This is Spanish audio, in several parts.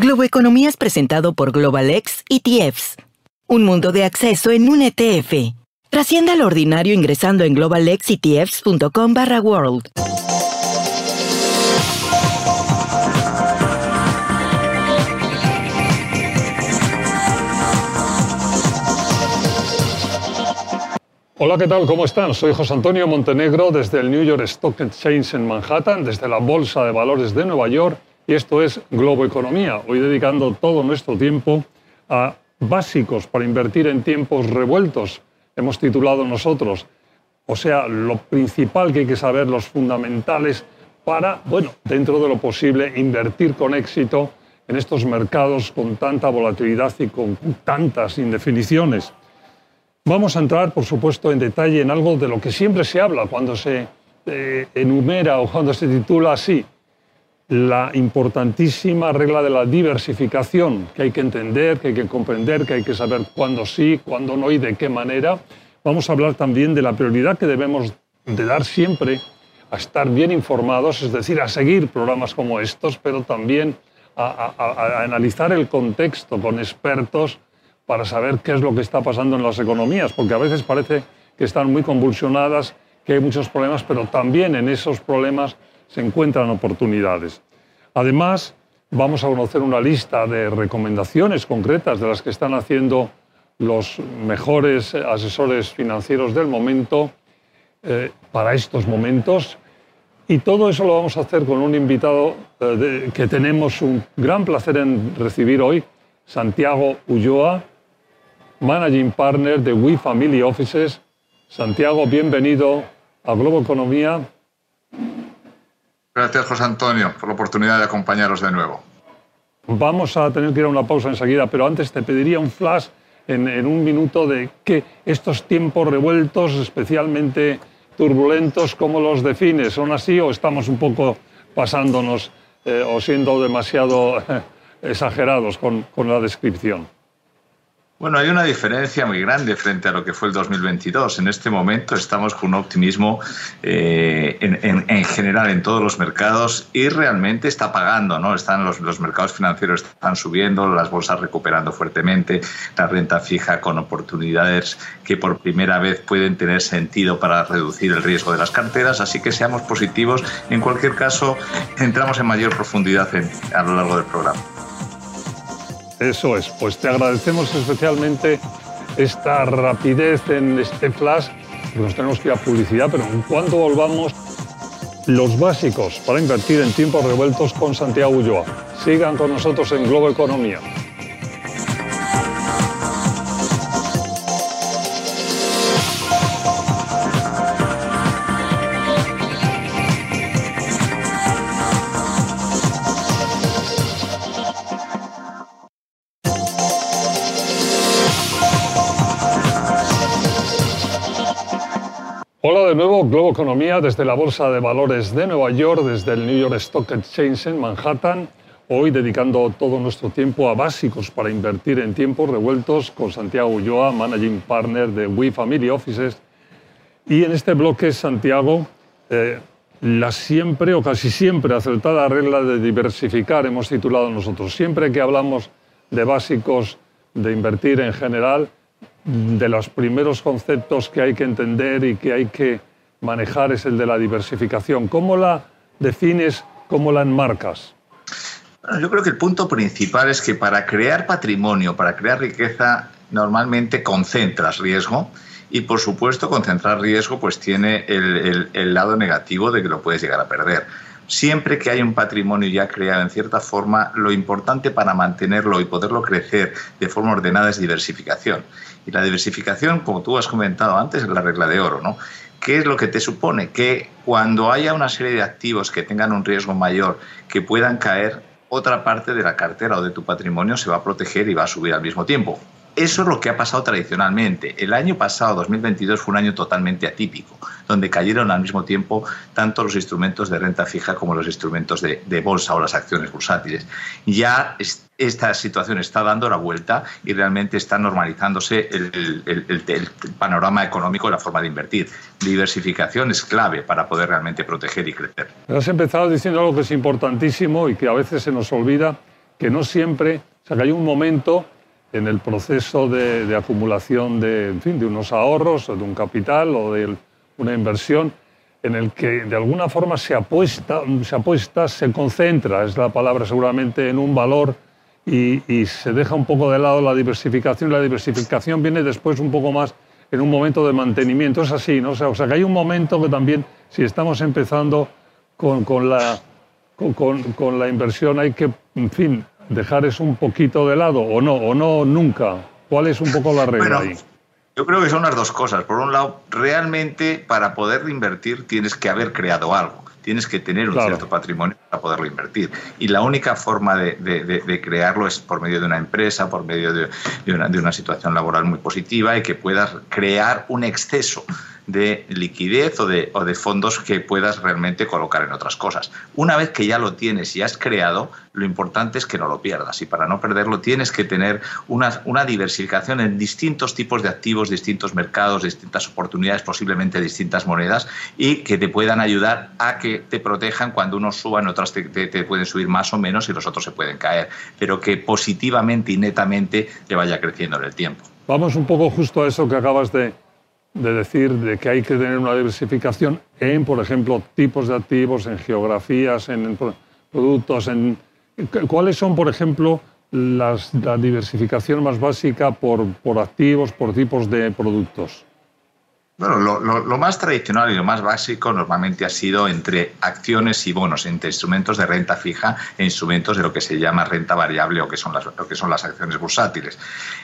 Globo Economía es presentado por GlobalX ETFs. Un mundo de acceso en un ETF. Trascienda lo ordinario ingresando en globalxetfs.com barra world. Hola, ¿qué tal? ¿Cómo están? Soy José Antonio Montenegro desde el New York Stock Exchange en Manhattan, desde la Bolsa de Valores de Nueva York, y esto es Globo Economía. Hoy dedicando todo nuestro tiempo a básicos para invertir en tiempos revueltos. Hemos titulado nosotros, o sea, lo principal que hay que saber, los fundamentales para, bueno, dentro de lo posible, invertir con éxito en estos mercados con tanta volatilidad y con tantas indefiniciones. Vamos a entrar, por supuesto, en detalle en algo de lo que siempre se habla cuando se eh, enumera o cuando se titula así, la importantísima regla de la diversificación, que hay que entender, que hay que comprender, que hay que saber cuándo sí, cuándo no y de qué manera. Vamos a hablar también de la prioridad que debemos de dar siempre a estar bien informados, es decir, a seguir programas como estos, pero también a analizar el contexto con expertos para saber qué es lo que está pasando en las economías, porque a veces parece que están muy convulsionadas, que hay muchos problemas, pero también en esos problemas se encuentran oportunidades. Además, vamos a conocer una lista de recomendaciones concretas de las que están haciendo los mejores asesores financieros del momento eh, para estos momentos. Y todo eso lo vamos a hacer con un invitado eh, que tenemos un gran placer en recibir hoy, Santiago Ulloa, Managing Partner de We Family Offices. Santiago, bienvenido a Globo Economía. Gracias, José Antonio, por la oportunidad de acompañaros de nuevo. Vamos a tener que ir a una pausa enseguida, pero antes te pediría un flash en, un minuto de que estos tiempos revueltos, especialmente turbulentos, ¿cómo los defines? ¿Son así o estamos un poco pasándonos eh, o siendo demasiado exagerados con la descripción? Bueno, hay una diferencia muy grande frente a lo que fue el 2022. En este momento estamos con un optimismo eh, en, general en todos los mercados y realmente está pagando, ¿no? Están los, los, mercados financieros están subiendo, las bolsas recuperando fuertemente, la renta fija con oportunidades que por primera vez pueden tener sentido para reducir el riesgo de las carteras. Así que seamos positivos. En cualquier caso, entramos en mayor profundidad a lo largo del programa. Eso es, pues te agradecemos especialmente esta rapidez en este flash, nos tenemos que ir a publicidad, pero en cuanto volvamos, los básicos para invertir en tiempos revueltos con Santiago Ulloa. Sigan con nosotros en Globo Economía. Globo Economía desde la Bolsa de Valores de Nueva York, desde el New York Stock Exchange en Manhattan. Hoy dedicando todo nuestro tiempo a básicos para invertir en tiempos revueltos con Santiago Ulloa, Managing Partner de We Family Offices. Y en este bloque, Santiago, eh, la siempre o casi siempre acertada regla de diversificar, hemos titulado nosotros. Siempre que hablamos de básicos de invertir en general, de los primeros conceptos que hay que entender y que hay que manejar es el de la diversificación. ¿Cómo la defines, cómo la enmarcas? yo creo que el punto principal es que para crear patrimonio, para crear riqueza, normalmente concentras riesgo y por supuesto concentrar riesgo pues tiene el, el lado negativo de que lo puedes llegar a perder siempre que hay un patrimonio ya creado en cierta forma, lo importante para mantenerlo y poderlo crecer de forma ordenada es diversificación. Y la diversificación, como tú has comentado antes, es la regla de oro, ¿no? ¿Qué es lo que te supone? Que cuando haya una serie de activos que tengan un riesgo mayor, que puedan caer, otra parte de la cartera o de tu patrimonio se va a proteger y va a subir al mismo tiempo. Eso es lo que ha pasado tradicionalmente. El año pasado, 2022, fue un año totalmente atípico, donde cayeron al mismo tiempo tanto los instrumentos de renta fija como los instrumentos de, bolsa o las acciones bursátiles. Ya esta situación está dando la vuelta y realmente está normalizándose el, panorama económico y la forma de invertir. Diversificación es clave para poder realmente proteger y crecer. Has empezado diciendo algo que es importantísimo y que a veces se nos olvida que no siempre, o sea, que hay un momento en el proceso de, acumulación de, en fin, de unos ahorros, o de un capital o de una inversión, en el que de alguna forma se apuesta, se apuesta, se concentra, es la palabra seguramente, en un valor y, y, se deja un poco de lado la diversificación. La diversificación viene después un poco más en un momento de mantenimiento. Es así, ¿no? O sea, o sea que hay un momento que también, si estamos empezando con, con la, con, con, la inversión, hay que, en fin, dejar eso un poquito de lado o no, o no nunca. ¿Cuál es un poco la regla ahí? Yo creo que son las dos cosas. Por un lado, realmente para poder invertir tienes que haber creado algo tienes que tener un cierto patrimonio para poderlo invertir. Y la única forma de, crearlo es por medio de una empresa, por medio de, una, de una situación laboral muy positiva y que puedas crear un exceso de liquidez o de, o de fondos que puedas realmente colocar en otras cosas. Una vez que ya lo tienes y has creado, lo importante es que no lo pierdas. Y para no perderlo tienes que tener una, una diversificación en distintos tipos de activos, distintos mercados, distintas oportunidades, posiblemente distintas monedas, y que te puedan ayudar a que te protejan cuando unos suban, otras te, te, pueden subir más o menos y los otros se pueden caer. Pero que positivamente y netamente te vaya creciendo en el tiempo. Vamos un poco justo a eso que acabas de, de decir de que hay que tener una diversificación en, por ejemplo, tipos de activos, en geografías, en productos, en cuáles son, por ejemplo, las, la diversificación más básica por, por activos, por tipos de productos. Bueno, lo, más tradicional y lo más básico normalmente ha sido entre acciones y bonos, entre instrumentos de renta fija e instrumentos de lo que se llama renta variable o que son las, lo que son las acciones bursátiles.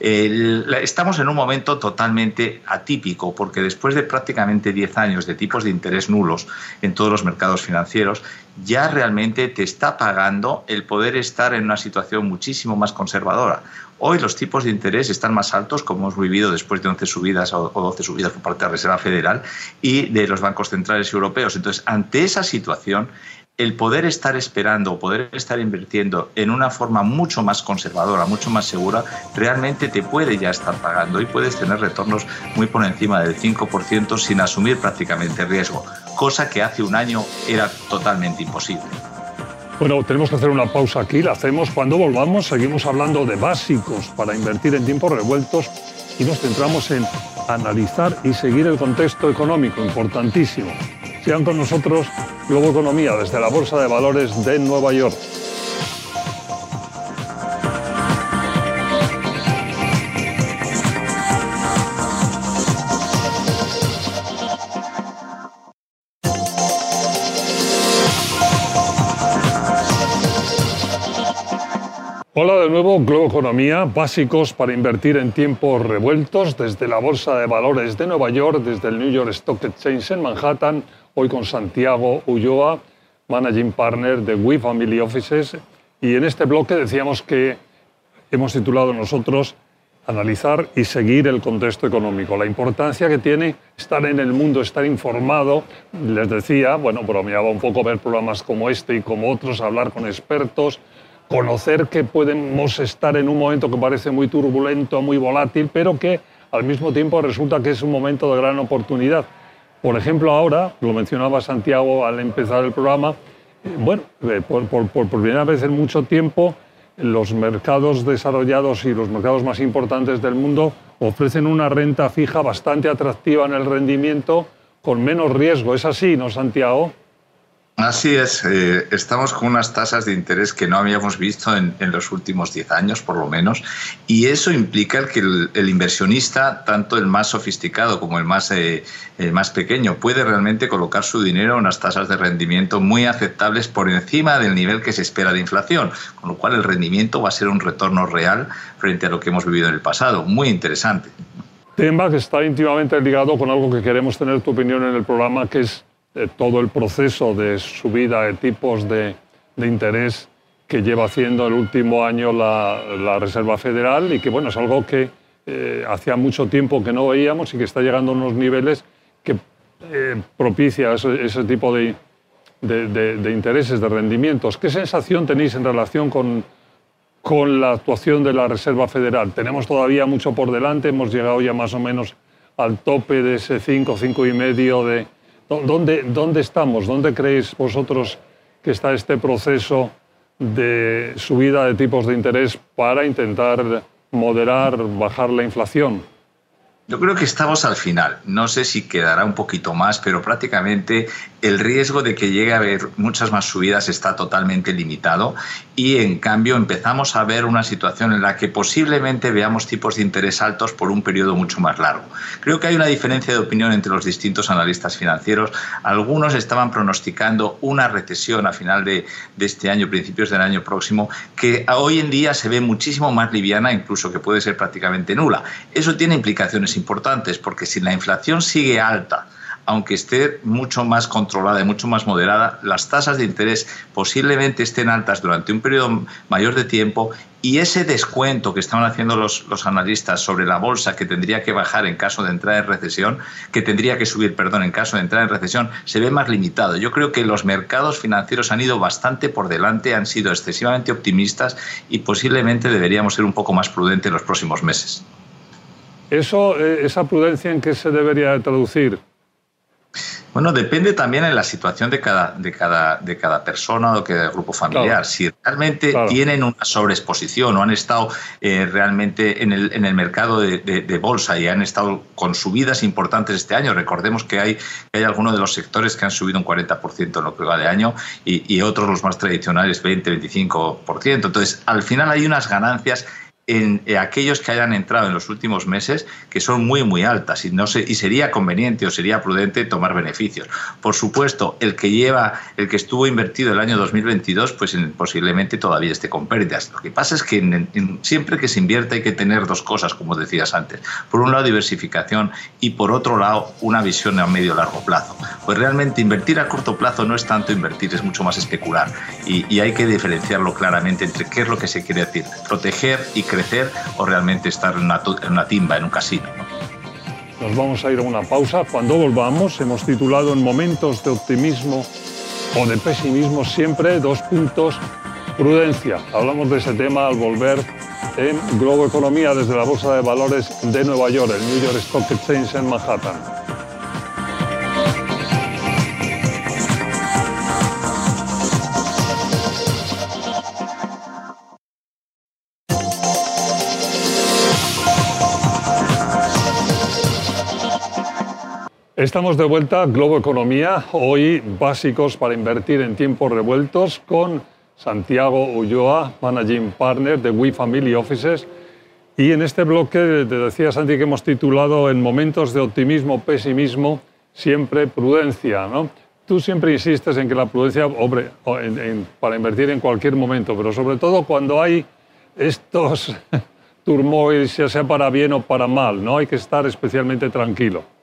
estamos en un momento totalmente atípico porque después de prácticamente 10 años de tipos de interés nulos en todos los mercados financieros, ya realmente te está pagando el poder estar en una situación muchísimo más conservadora. Hoy los tipos de interés están más altos, como hemos vivido después de 11 subidas o 12 subidas por parte de la Reserva Federal y de los bancos centrales europeos. Entonces, ante esa situación, el poder estar esperando o poder estar invirtiendo en una forma mucho más conservadora, mucho más segura, realmente te puede ya estar pagando y puedes tener retornos muy por encima del 5% sin asumir prácticamente riesgo, cosa que hace un año era totalmente imposible. Bueno, tenemos que hacer una pausa aquí, la hacemos. Cuando volvamos seguimos hablando de básicos para invertir en tiempos revueltos y nos centramos en analizar y seguir el contexto económico, importantísimo. Sean con nosotros Globo Economía desde la Bolsa de Valores de Nueva York. De nuevo, Globo Economía, básicos para invertir en tiempos revueltos desde la Bolsa de Valores de Nueva York, desde el New York Stock Exchange en Manhattan, hoy con Santiago Ulloa, Managing Partner de We Family Offices. Y en este bloque decíamos que hemos titulado nosotros analizar y seguir el contexto económico, la importancia que tiene estar en el mundo, estar informado. Les decía, bueno, bromeaba un poco ver programas como este y como otros, hablar con expertos, conocer que podemos estar en un momento que parece muy turbulento, muy volátil, pero que al mismo tiempo resulta que es un momento de gran oportunidad. Por ejemplo, ahora, lo mencionaba Santiago al empezar el programa, eh, bueno, eh, por, por, primera vez en mucho tiempo, los mercados desarrollados y los mercados más importantes del mundo ofrecen una renta fija bastante atractiva en el rendimiento con menos riesgo. ¿Es así, no, Santiago? Así es, eh, estamos con unas tasas de interés que no habíamos visto en, los últimos 10 años, por lo menos, y eso implica que el, inversionista, tanto el más sofisticado como el más, eh, el más pequeño, puede realmente colocar su dinero en unas tasas de rendimiento muy aceptables por encima del nivel que se espera de inflación, con lo cual el rendimiento va a ser un retorno real frente a lo que hemos vivido en el pasado. Muy interesante. Tema que está íntimamente ligado con algo que queremos tener tu opinión en el programa, que es todo el proceso de subida de tipos de, interés que lleva haciendo el último año la, Reserva Federal y que bueno, es algo que eh, hacía mucho tiempo que no veíamos y que está llegando a unos niveles que eh, propicia ese, tipo de, de, intereses, de rendimientos. ¿Qué sensación tenéis en relación con, con la actuación de la Reserva Federal? Tenemos todavía mucho por delante, hemos llegado ya más o menos al tope de ese 5, 5 y medio de, ¿Dónde, ¿Dónde estamos? ¿Dónde creéis vosotros que está este proceso de subida de tipos de interés para intentar moderar, bajar la inflación? Yo creo que estamos al final. No sé si quedará un poquito más, pero prácticamente el riesgo de que llegue a haber muchas más subidas está totalmente limitado y en cambio empezamos a ver una situación en la que posiblemente veamos tipos de interés altos por un periodo mucho más largo. Creo que hay una diferencia de opinión entre los distintos analistas financieros. Algunos estaban pronosticando una recesión a final de, de este año, principios del año próximo, que hoy en día se ve muchísimo más liviana, incluso que puede ser prácticamente nula. Eso tiene implicaciones importantes, porque si la inflación sigue alta, aunque esté mucho más controlada y mucho más moderada, las tasas de interés posiblemente estén altas durante un periodo mayor de tiempo y ese descuento que estaban haciendo los, los, analistas sobre la bolsa que tendría que bajar en caso de entrar en recesión, que tendría que subir, perdón, en caso de entrar en recesión, se ve más limitado. Yo creo que los mercados financieros han ido bastante por delante, han sido excesivamente optimistas y posiblemente deberíamos ser un poco más prudentes en los próximos meses. Eso, eh, ¿Esa prudencia en qué se debería traducir? Bueno, depende también de la situación de cada, de cada, de cada persona o de cada grupo familiar. Si realmente tienen una sobreexposición o han estado eh, realmente en el, en el mercado de, de, bolsa y han estado con subidas importantes este año, recordemos que hay, hay algunos de los sectores que han subido un 40% en lo que va de año y, y otros, los más tradicionales, 20-25%. Entonces, al final hay unas ganancias en, aquellos que hayan entrado en los últimos meses que son muy, muy altas y, no se, y sería conveniente o sería prudente tomar beneficios. Por supuesto, el que lleva, el que estuvo invertido el año 2022, pues posiblemente todavía esté con pérdidas. Lo que pasa es que siempre que se invierta hay que tener dos cosas, como decías antes. Por un lado, diversificación y por otro lado, una visión a medio largo plazo. Pues realmente invertir a corto plazo no es tanto invertir, es mucho más especular. Y, y hay que diferenciarlo claramente entre qué es lo que se quiere decir, proteger y crecer crecer o realmente estar en una, timba, en un casino. Nos vamos a ir a una pausa. Cuando volvamos, hemos titulado en momentos de optimismo o de pesimismo siempre dos puntos, prudencia. Hablamos de ese tema al volver en Globo Economía desde la Bolsa de Valores de Nueva York, el New York Stock Exchange en Manhattan. Estamos de vuelta, Globo Economía, hoy básicos para invertir en tiempos revueltos con Santiago Ulloa, Managing Partner de We Family Offices. Y en este bloque, te decía Santi, que hemos titulado en momentos de optimismo, pesimismo, siempre prudencia, ¿no? Tú siempre insistes en que la prudencia, hombre, para invertir en cualquier momento, pero sobre todo cuando hay estos turmoils, ya sea para bien o para mal, ¿no? Hay que estar especialmente tranquilo.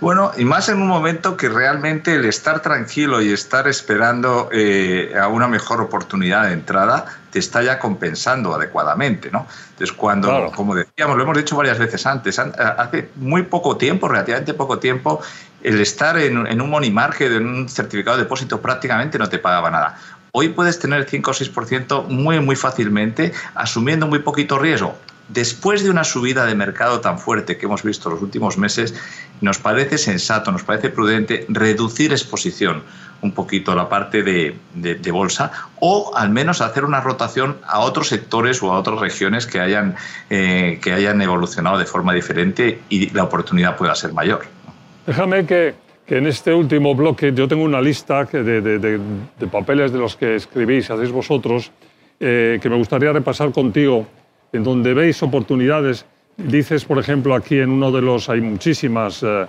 Bueno, y más en un momento que realmente el estar tranquilo y estar esperando eh, a una mejor oportunidad de entrada te está ya compensando adecuadamente, ¿no? Entonces, cuando, como decíamos, lo hemos dicho varias veces antes, hace muy poco tiempo, relativamente poco tiempo, el estar en, en un money market, en un certificado de depósito, prácticamente no te pagaba nada. Hoy puedes tener 5 o 6% muy, muy fácilmente, asumiendo muy poquito riesgo después de una subida de mercado tan fuerte que hemos visto los últimos meses, nos parece sensato, nos parece prudente reducir exposición un poquito a la parte de, bolsa o al menos hacer una rotación a otros sectores o a otras regiones que hayan, eh, que hayan evolucionado de forma diferente y la oportunidad pueda ser mayor. Déjame que, en este último bloque yo tengo una lista de, papeles de los que escribís, hacéis vosotros, eh, que me gustaría repasar contigo en donde veis oportunidades. Dices, por ejemplo, aquí en uno de los, hay muchísimas eh,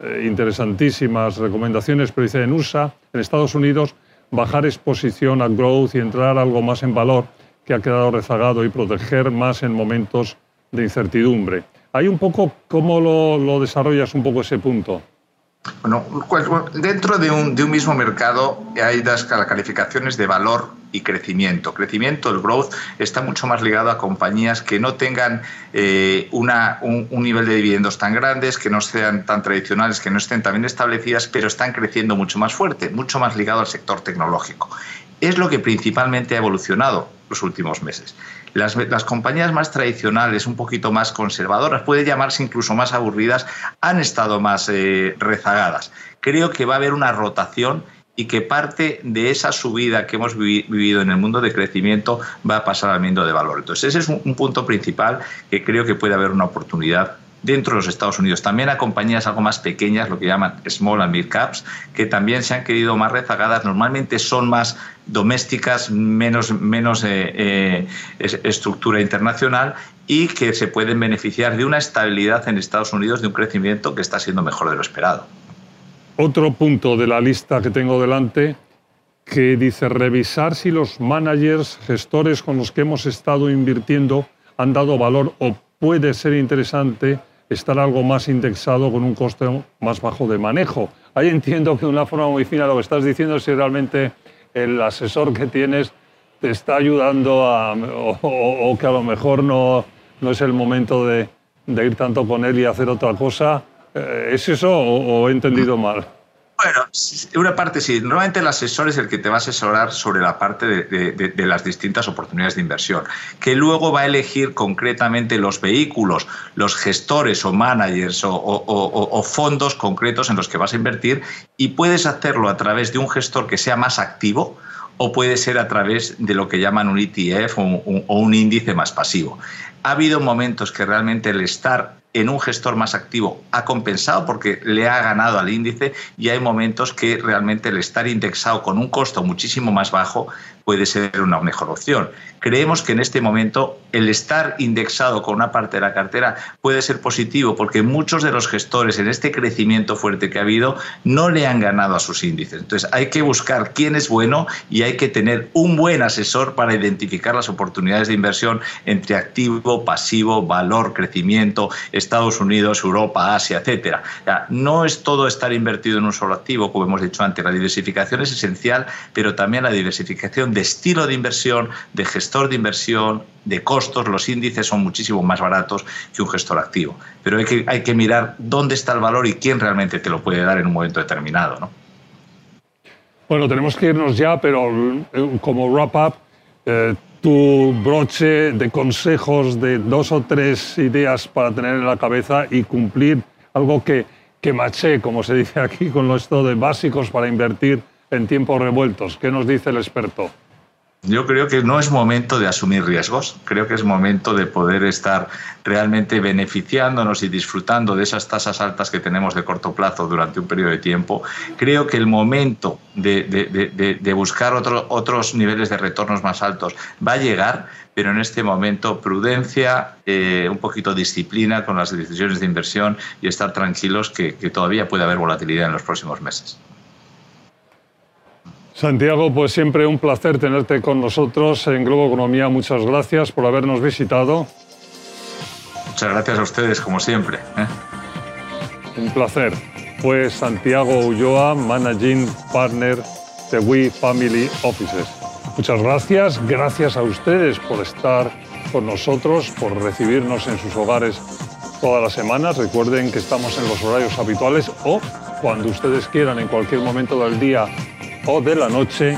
eh, interesantísimas recomendaciones, pero dice en USA, en Estados Unidos, bajar exposición a growth y entrar algo más en valor que ha quedado rezagado y proteger más en momentos de incertidumbre. Hay un poco, ¿cómo lo, lo desarrollas un poco ese punto? Bueno, dentro de un, de un, mismo mercado hay las calificaciones de valor y crecimiento. Crecimiento, el growth, está mucho más ligado a compañías que no tengan eh, una, un, un, nivel de dividendos tan grandes, que no sean tan tradicionales, que no estén tan bien establecidas, pero están creciendo mucho más fuerte, mucho más ligado al sector tecnológico. Es lo que principalmente ha evolucionado los últimos meses. Las, las, compañías más tradicionales, un poquito más conservadoras, puede llamarse incluso más aburridas, han estado más eh, rezagadas. Creo que va a haber una rotación y que parte de esa subida que hemos vivido en el mundo de crecimiento va a pasar al mundo de valor. Entonces, ese es un, punto principal que creo que puede haber una oportunidad dentro de los Estados Unidos. También a compañías algo más pequeñas, lo que llaman small and mid caps, que también se han querido más rezagadas. Normalmente son más domésticas, menos, menos eh, eh, estructura internacional y que se pueden beneficiar de una estabilidad en Estados Unidos, de un crecimiento que está siendo mejor de lo esperado. Otro punto de la lista que tengo delante que dice revisar si los managers, gestores con los que hemos estado invirtiendo han dado valor o puede ser interesante estar algo más indexado con un coste más bajo de manejo. Ahí entiendo que de una forma muy fina lo que estás diciendo es si realmente el asesor que tienes te está ayudando a, o, que a lo mejor no, no es el momento de, ir tanto con él y hacer otra cosa. Eh, ¿Es eso o he entendido mal? Bueno, una parte sí. Normalmente el asesor es el que te va a asesorar sobre la parte de, las distintas oportunidades de inversión, que luego va a elegir concretamente los vehículos, los gestores o managers o, fondos concretos en los que vas a invertir y puedes hacerlo a través de un gestor que sea más activo o puede ser a través de lo que llaman un ETF o un índice más pasivo. Ha habido momentos que realmente el estar en un gestor más activo ha compensado porque le ha ganado al índice y hay momentos que realmente el estar indexado con un costo muchísimo más bajo puede ser una mejor opción. Creemos que en este momento el estar indexado con una parte de la cartera puede ser positivo porque muchos de los gestores en este crecimiento fuerte que ha habido no le han ganado a sus índices. Entonces hay que buscar quién es bueno y hay que tener un buen asesor para identificar las oportunidades de inversión entre activo, pasivo, valor, crecimiento, Estados Unidos, Europa, Asia, etcétera. No es todo estar invertido en un solo activo, como hemos dicho antes. La diversificación es esencial, pero también la diversificación de estilo de inversión, de gestor de inversión, de costos. Los índices son muchísimo más baratos que un gestor activo. Pero hay que, hay que mirar dónde está el valor y quién realmente te lo puede dar en un momento determinado. ¿no? Bueno, tenemos que irnos ya, pero eh, como wrap-up, eh, tu broche de consejos de dos o tres ideas para tener en la cabeza y cumplir algo que, que maché, como se dice aquí, con esto de básicos para invertir en tiempos revueltos. ¿Qué nos dice el experto? Yo creo que no es momento de asumir riesgos, creo que es momento de poder estar realmente beneficiándonos y disfrutando de esas tasas altas que tenemos de corto plazo durante un periodo de tiempo. Creo que el momento de, buscar otros niveles de retornos más altos va a llegar, pero en este momento prudencia, eh, un poquito disciplina con las decisiones de inversión y estar tranquilos que todavía puede haber volatilidad en los próximos meses. Santiago, pues siempre un placer tenerte con nosotros en Globo Economía. Muchas gracias por habernos visitado. Muchas gracias a ustedes, como siempre. ¿eh? Un placer. Fue Santiago Ulloa, Managing Partner de We Family Offices. Muchas gracias. Gracias a ustedes por estar con nosotros, por recibirnos en sus hogares todas las semanas. Recuerden que estamos en los horarios habituales o cuando ustedes quieran, en cualquier momento del día o de la noche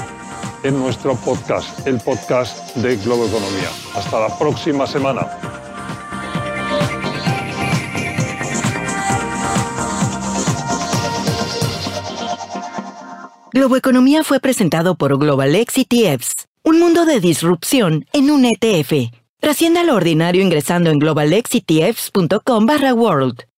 en nuestro podcast, el podcast de Globo Economía. Hasta la próxima semana. Globo Economía fue presentado por Global X ETFs, un mundo de disrupción en un ETF. Trascienda lo ordinario ingresando en globalexetfs.com/world.